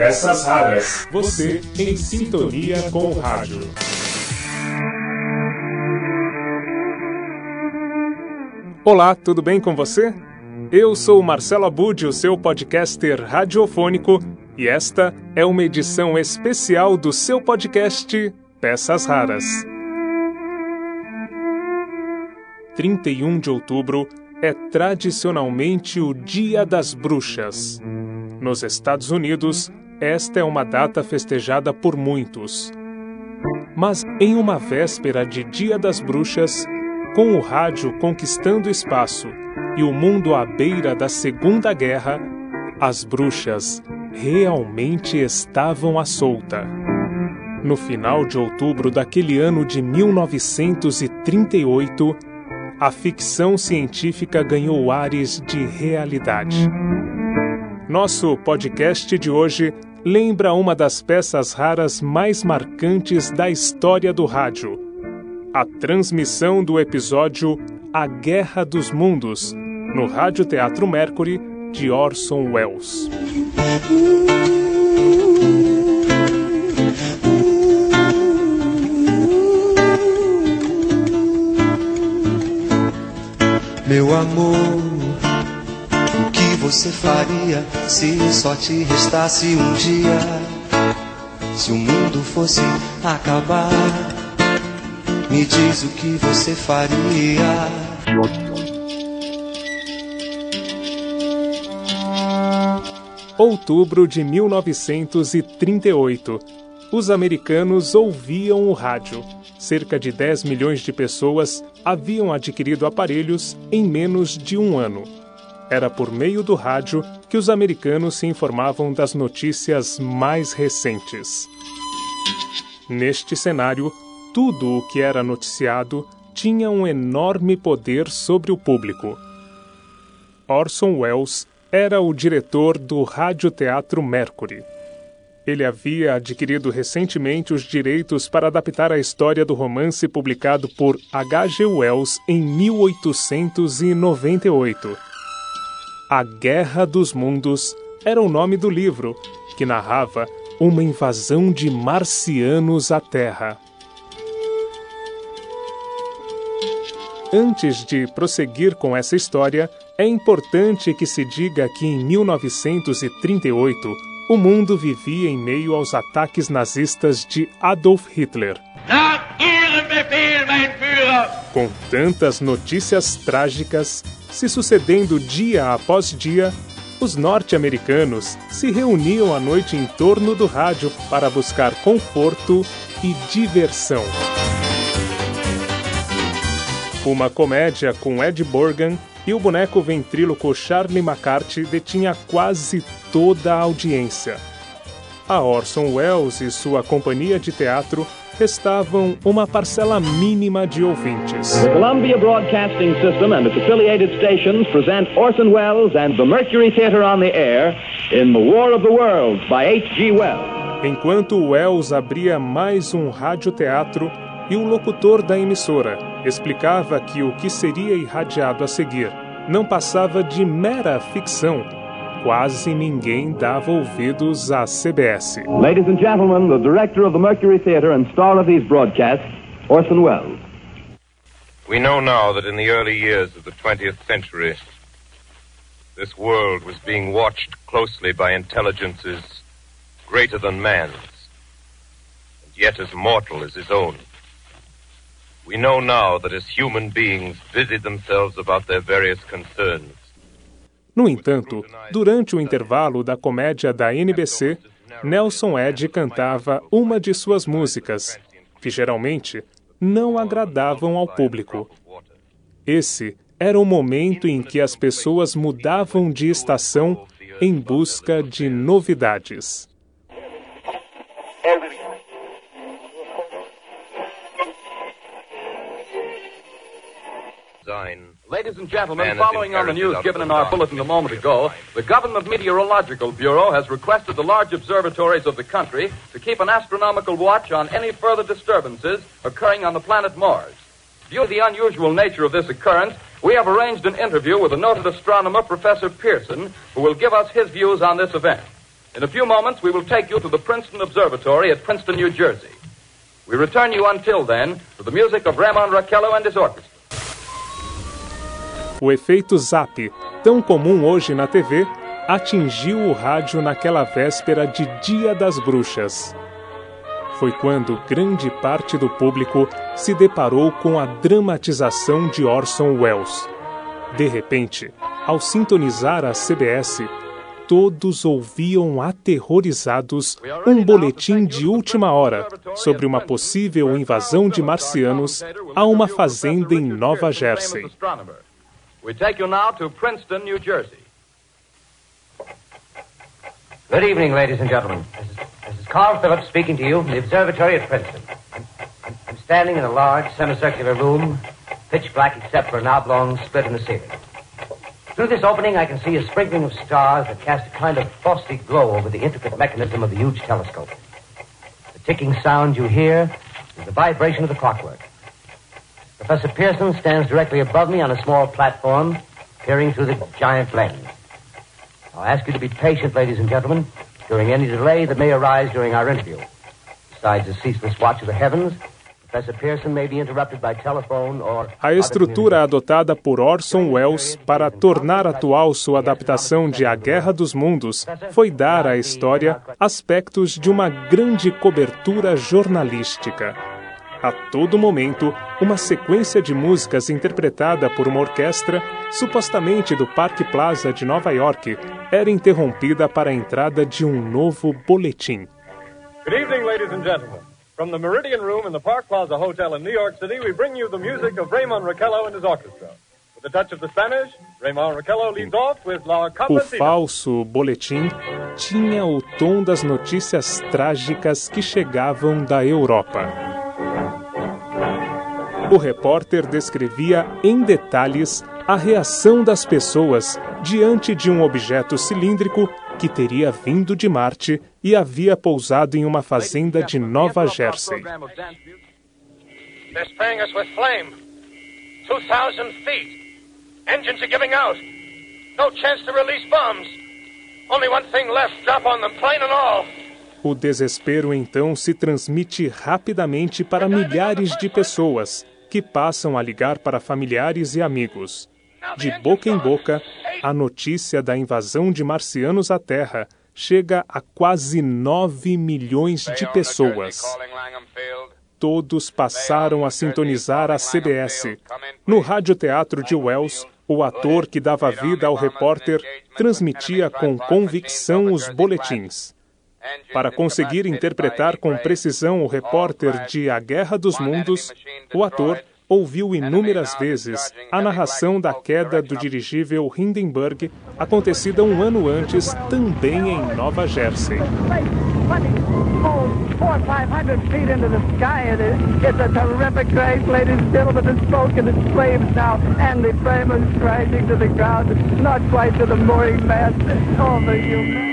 Peças raras. Você em sintonia com o rádio. Olá, tudo bem com você? Eu sou Marcelo Abud, o seu podcaster radiofônico, e esta é uma edição especial do seu podcast Peças Raras. 31 de outubro é tradicionalmente o Dia das Bruxas. Nos Estados Unidos, esta é uma data festejada por muitos. Mas em uma véspera de Dia das Bruxas, com o rádio conquistando espaço e o mundo à beira da Segunda Guerra, as bruxas realmente estavam à solta. No final de outubro daquele ano de 1938, a ficção científica ganhou ares de realidade. Nosso podcast de hoje lembra uma das peças raras mais marcantes da história do rádio. A transmissão do episódio A Guerra dos Mundos, no Rádio Teatro Mercury, de Orson Welles. Meu amor você faria se só te restasse um dia? Se o mundo fosse acabar, me diz o que você faria. Outubro de 1938. Os americanos ouviam o rádio. Cerca de 10 milhões de pessoas haviam adquirido aparelhos em menos de um ano. Era por meio do rádio que os americanos se informavam das notícias mais recentes. Neste cenário, tudo o que era noticiado tinha um enorme poder sobre o público. Orson Welles era o diretor do Radioteatro Mercury. Ele havia adquirido recentemente os direitos para adaptar a história do romance publicado por H. G. Wells em 1898 a Guerra dos Mundos era o nome do livro, que narrava uma invasão de marcianos à Terra. Antes de prosseguir com essa história, é importante que se diga que em 1938 o mundo vivia em meio aos ataques nazistas de Adolf Hitler. Com tantas notícias trágicas, se sucedendo dia após dia, os norte-americanos se reuniam à noite em torno do rádio para buscar conforto e diversão. Uma comédia com Ed Borgan e o boneco ventríloco Charlie McCarthy detinha quase toda a audiência. A Orson Welles e sua companhia de teatro restavam uma parcela mínima de ouvintes. The Columbia Broadcasting System and its affiliated stations present Orson Welles and the Mercury Theater on the air in The War of the Worlds by H.G. Wells. Enquanto Wells abria mais um radioteatro e o locutor da emissora explicava que o que seria irradiado a seguir não passava de mera ficção quase ninguém dava ouvidos à CBS. Ladies and gentlemen, the director of the Mercury Theater and star of these broadcasts, Orson Welles. We know now that in the early years of the 20th century, this world was being watched closely by intelligences greater than man's, and yet as mortal as his own. We know now that as human beings busied themselves about their various concerns, no entanto, durante o intervalo da comédia da NBC, Nelson Ed cantava uma de suas músicas, que geralmente não agradavam ao público. Esse era o momento em que as pessoas mudavam de estação em busca de novidades. Ladies and gentlemen, following on the news given in our bulletin a moment ago, the Government Meteorological Bureau has requested the large observatories of the country to keep an astronomical watch on any further disturbances occurring on the planet Mars. Due to the unusual nature of this occurrence, we have arranged an interview with the noted astronomer Professor Pearson, who will give us his views on this event. In a few moments, we will take you to the Princeton Observatory at Princeton, New Jersey. We return you until then to the music of Ramon Raquello and his orchestra. O efeito zap, tão comum hoje na TV, atingiu o rádio naquela véspera de Dia das Bruxas. Foi quando grande parte do público se deparou com a dramatização de Orson Welles. De repente, ao sintonizar a CBS, todos ouviam aterrorizados um boletim de última hora sobre uma possível invasão de marcianos a uma fazenda em Nova Jersey. We take you now to Princeton, New Jersey. Good evening, ladies and gentlemen. This is, this is Carl Phillips speaking to you from the observatory at Princeton. I'm, I'm standing in a large semicircular room, pitch black except for an oblong split in the ceiling. Through this opening, I can see a sprinkling of stars that cast a kind of frosty glow over the intricate mechanism of the huge telescope. The ticking sound you hear is the vibration of the clockwork. Professor Pearson stands directly above me on a small platform, peering through the giant lens. I'll ask you to be patient, ladies and gentlemen, during any delay that may arise during our interview. Besides the ceaseless watch of the heavens, Professor Pearson may be interrupted by telephone or... A estrutura adotada por Orson Welles para tornar atual sua adaptação de A Guerra dos Mundos foi dar à história aspectos de uma grande cobertura jornalística. A todo momento, uma sequência de músicas interpretada por uma orquestra, supostamente do Park Plaza de Nova York, era interrompida para a entrada de um novo boletim. Good evening, ladies and gentlemen. From the Meridian Room in the Park Plaza Hotel in New York City, we bring you the music of Raymond Raquello and his orchestra. With a touch of the Spanish, Raymond Raquello leads off with La O falso boletim tinha o tom das notícias trágicas que chegavam da Europa. O repórter descrevia em detalhes a reação das pessoas diante de um objeto cilíndrico que teria vindo de Marte e havia pousado em uma fazenda de Nova Jersey. They're spraying us with flame. 2,000 feet. Engines are giving out. No chance to release bombs. Only one thing left. Drop on them, plane and all. O desespero então se transmite rapidamente para milhares de pessoas, que passam a ligar para familiares e amigos. De boca em boca, a notícia da invasão de marcianos à Terra chega a quase 9 milhões de pessoas. Todos passaram a sintonizar a CBS. No radioteatro de Wells, o ator que dava vida ao repórter transmitia com convicção os boletins. Para conseguir interpretar com precisão o repórter de A Guerra dos Mundos, o ator ouviu inúmeras vezes a narração da queda do dirigível Hindenburg, acontecida um ano antes também em Nova Jersey.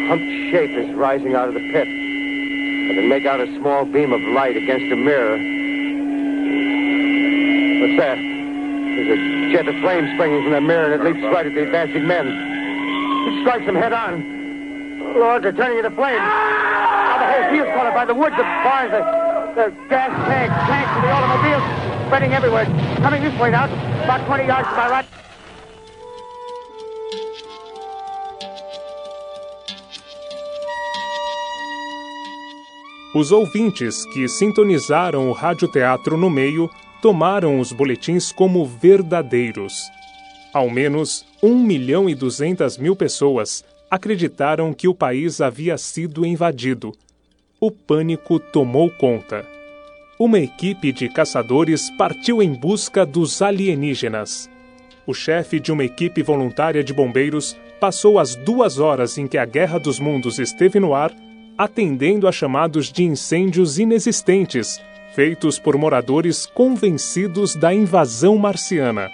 humped shape is rising out of the pit. I can make out a small beam of light against a mirror. That? There's a jet of flame springing from the mirror, and it leaps right at the advancing men. It strikes them head on. Lord, they're turning into flames. Now the whole field's caught up by the woods, the barns, the, the gas tanks, tanks, and the automobiles spreading everywhere. Coming this way now, about 20 yards to my right. Os ouvintes que sintonizaram o radioteatro no meio tomaram os boletins como verdadeiros. Ao menos 1 milhão e 200 mil pessoas acreditaram que o país havia sido invadido. O pânico tomou conta. Uma equipe de caçadores partiu em busca dos alienígenas. O chefe de uma equipe voluntária de bombeiros passou as duas horas em que a Guerra dos Mundos esteve no ar atendendo a chamados de incêndios inexistentes, feitos por moradores convencidos da invasão marciana.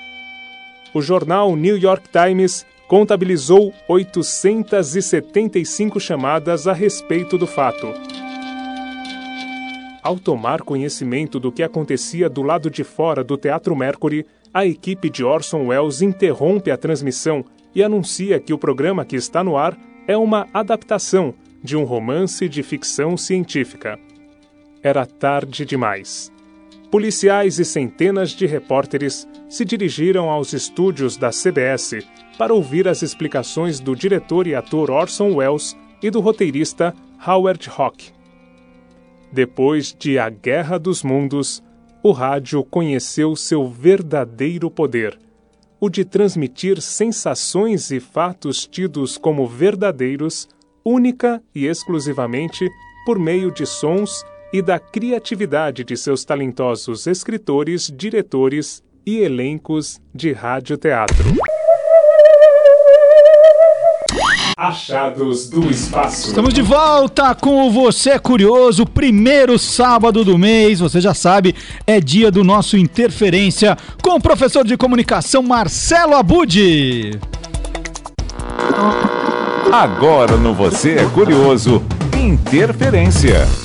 O jornal New York Times contabilizou 875 chamadas a respeito do fato. Ao tomar conhecimento do que acontecia do lado de fora do Teatro Mercury, a equipe de Orson Welles interrompe a transmissão e anuncia que o programa que está no ar é uma adaptação de um romance de ficção científica. Era tarde demais. Policiais e centenas de repórteres se dirigiram aos estúdios da CBS para ouvir as explicações do diretor e ator Orson Welles e do roteirista Howard Hawks. Depois de A Guerra dos Mundos, o rádio conheceu seu verdadeiro poder, o de transmitir sensações e fatos tidos como verdadeiros, única e exclusivamente por meio de sons e da criatividade de seus talentosos escritores, diretores e elencos de rádio-teatro. Achados do Espaço. Estamos de volta com o Você Curioso, primeiro sábado do mês. Você já sabe, é dia do nosso Interferência com o professor de comunicação Marcelo Abud. Agora no Você é Curioso, Interferência.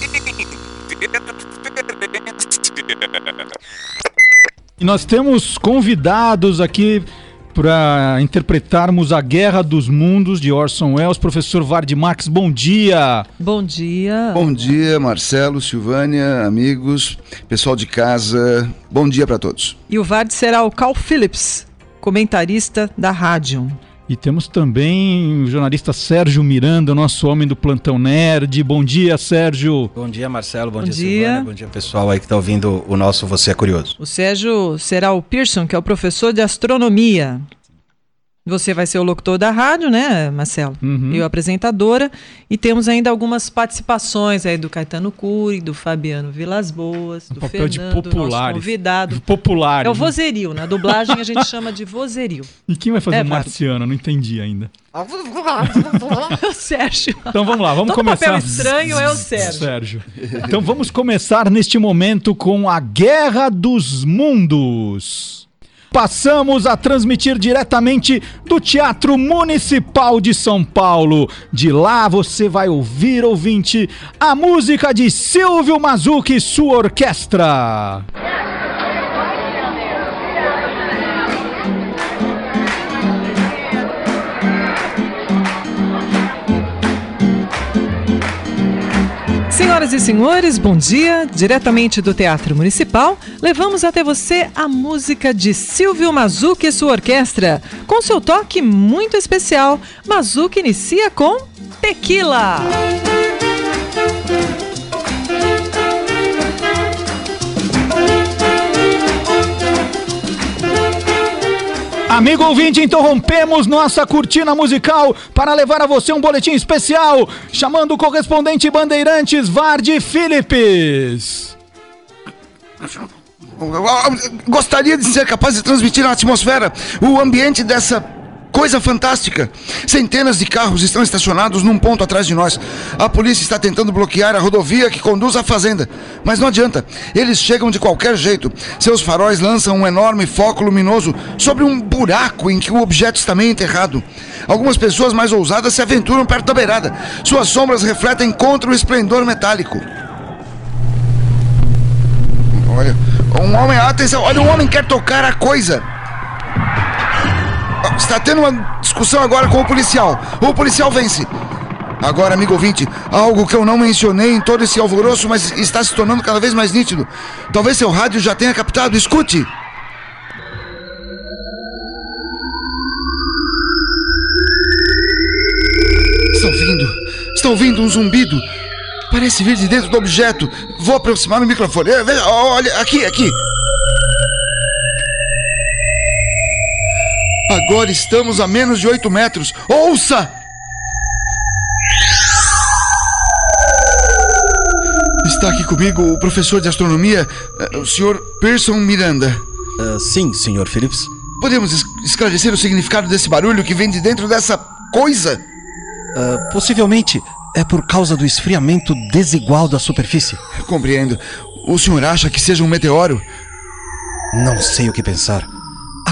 E nós temos convidados aqui para interpretarmos A Guerra dos Mundos de Orson Welles. Professor Vard Marx, bom dia. Bom dia. Bom dia, Marcelo, Silvânia, amigos, pessoal de casa. Bom dia para todos. E o Vard será o Carl Phillips, comentarista da rádio. E temos também o jornalista Sérgio Miranda, nosso homem do Plantão Nerd. Bom dia, Sérgio. Bom dia, Marcelo. Bom, Bom dia, dia, Silvana. Bom dia, pessoal aí que está ouvindo o nosso Você é Curioso. O Sérgio será o Pearson, que é o professor de astronomia. Você vai ser o locutor da rádio, né, Marcelo? Uhum. Eu apresentadora. E temos ainda algumas participações aí do Caetano Cury, do Fabiano Vilas Boas, do papel Fernando, de populares. convidado. Popular. É o vozerio. Na dublagem a gente chama de vozerio. E quem vai fazer é, o marciano? Não entendi ainda. o Sérgio. Então vamos lá, vamos Todo começar. papel estranho é o Sérgio. Sérgio. Então vamos começar neste momento com a Guerra dos Mundos passamos a transmitir diretamente do Teatro Municipal de São Paulo. De lá você vai ouvir, ouvinte, a música de Silvio Mazuki e sua orquestra. Senhoras e senhores, bom dia. Diretamente do Teatro Municipal, levamos até você a música de Silvio Mazuki e sua orquestra, com seu toque muito especial. Mazuki inicia com Tequila. Amigo ouvinte, interrompemos nossa cortina musical para levar a você um boletim especial, chamando o correspondente Bandeirantes Vardy Philips. Gostaria de ser capaz de transmitir na atmosfera o ambiente dessa Coisa fantástica! Centenas de carros estão estacionados num ponto atrás de nós. A polícia está tentando bloquear a rodovia que conduz à fazenda. Mas não adianta. Eles chegam de qualquer jeito. Seus faróis lançam um enorme foco luminoso sobre um buraco em que o objeto está meio enterrado. Algumas pessoas mais ousadas se aventuram perto da beirada. Suas sombras refletem contra o esplendor metálico. Olha, um homem, atenção, olha, um homem quer tocar a coisa. Está tendo uma discussão agora com o policial. O policial vence. Agora, amigo ouvinte, algo que eu não mencionei em todo esse alvoroço, mas está se tornando cada vez mais nítido. Talvez seu rádio já tenha captado. Escute! Estão ouvindo? Estão ouvindo um zumbido? Parece vir de dentro do objeto. Vou aproximar o microfone. Veja, olha, aqui, aqui. Agora estamos a menos de 8 metros. Ouça! Está aqui comigo o professor de astronomia, eh, o Sr. Pearson Miranda. Uh, sim, Sr. Phillips. Podemos esclarecer o significado desse barulho que vem de dentro dessa coisa? Uh, possivelmente é por causa do esfriamento desigual da superfície. Compreendo. O senhor acha que seja um meteoro? Não sei o que pensar.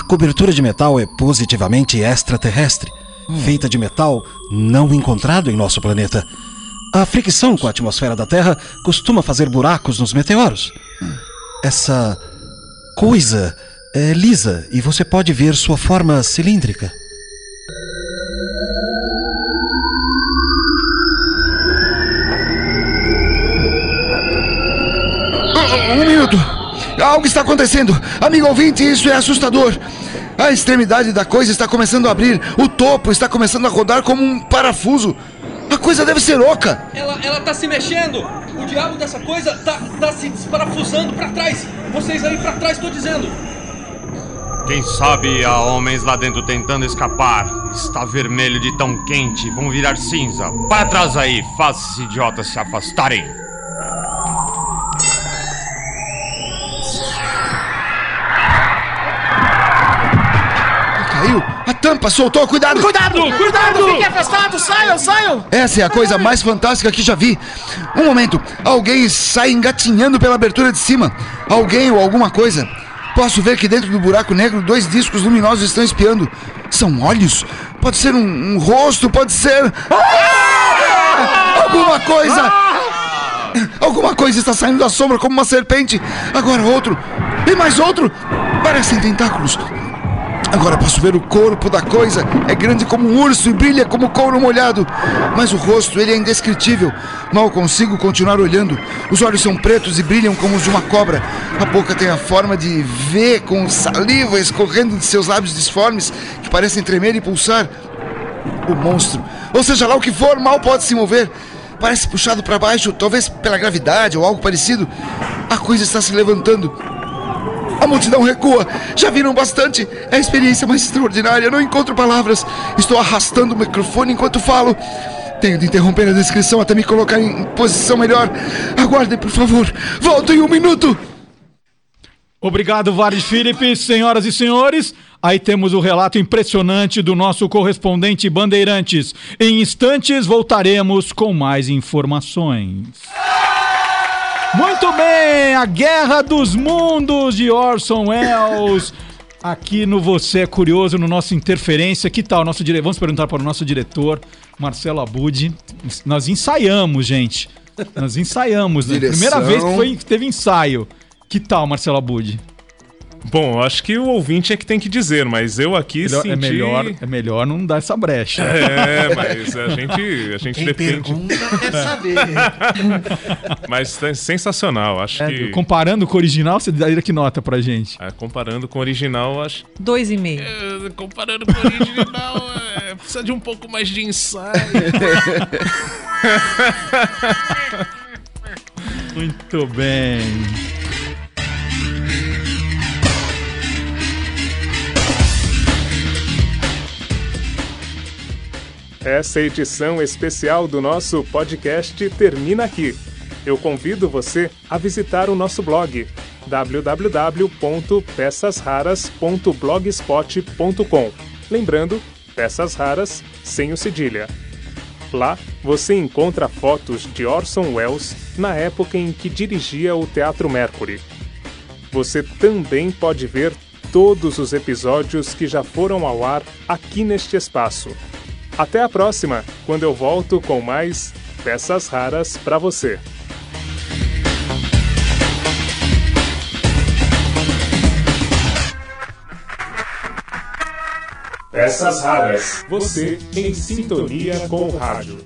Cobertura de metal é positivamente extraterrestre, hum. feita de metal não encontrado em nosso planeta. A fricção com a atmosfera da Terra costuma fazer buracos nos meteoros. Essa coisa é lisa e você pode ver sua forma cilíndrica. Algo está acontecendo. Amigo ouvinte, isso é assustador. A extremidade da coisa está começando a abrir. O topo está começando a rodar como um parafuso. A coisa deve ser oca. Ela, ela tá se mexendo. O diabo dessa coisa tá, tá se desparafusando para trás. Vocês aí para trás, tô dizendo. Quem sabe há homens lá dentro tentando escapar. Está vermelho de tão quente, vão virar cinza. Para trás aí, faça esses idiotas se afastarem. Tampa soltou. Cuidado. Cuidado, cuidado! Fique afastado, saiam, saiam! Essa é a coisa mais fantástica que já vi. Um momento. Alguém sai engatinhando pela abertura de cima. Alguém ou alguma coisa. Posso ver que dentro do buraco negro dois discos luminosos estão espiando. São olhos? Pode ser um, um rosto, pode ser. Ah! Alguma coisa! Alguma coisa está saindo da sombra como uma serpente. Agora outro. E mais outro. Parecem tentáculos. Agora posso ver o corpo da coisa. É grande como um urso e brilha como couro molhado. Mas o rosto, ele é indescritível. Mal consigo continuar olhando. Os olhos são pretos e brilham como os de uma cobra. A boca tem a forma de V, com saliva escorrendo de seus lábios disformes que parecem tremer e pulsar. O monstro, ou seja lá o que for, mal pode se mover. Parece puxado para baixo, talvez pela gravidade ou algo parecido. A coisa está se levantando. A multidão recua. Já viram bastante. É a experiência mais extraordinária. Não encontro palavras. Estou arrastando o microfone enquanto falo. Tenho de interromper a descrição até me colocar em posição melhor. Aguardem, por favor. Volto em um minuto. Obrigado, Vares Felipe. Senhoras e senhores, aí temos o relato impressionante do nosso correspondente Bandeirantes. Em instantes voltaremos com mais informações. Muito bem, a Guerra dos Mundos de Orson Welles. Aqui no Você é Curioso, no nosso Interferência. Que tal nosso diretor? Vamos perguntar para o nosso diretor, Marcelo Abud. Nós ensaiamos, gente. Nós ensaiamos, né? Direção. Primeira vez que foi, teve ensaio. Que tal, Marcelo Abud? Bom, acho que o ouvinte é que tem que dizer, mas eu aqui Melhor- senti... é, melhor, é melhor não dar essa brecha. É, mas a gente, a gente Quem depende. pergunta quer saber. mas é sensacional, acho É, que. Comparando com o original, você daria que nota pra gente? É, comparando com o original, acho. Dois e meio. É, comparando com o original, é, precisa de um pouco mais de ensaio. Muito bem. Essa edição especial do nosso podcast termina aqui. Eu convido você a visitar o nosso blog www.peçasraras.blogspot.com. Lembrando, peças raras sem o cedilha. Lá você encontra fotos de Orson Welles na época em que dirigia o Teatro Mercury. Você também pode ver todos os episódios que já foram ao ar aqui neste espaço. Até a próxima, quando eu volto com mais peças raras para você. Peças raras. Você em sintonia com o rádio.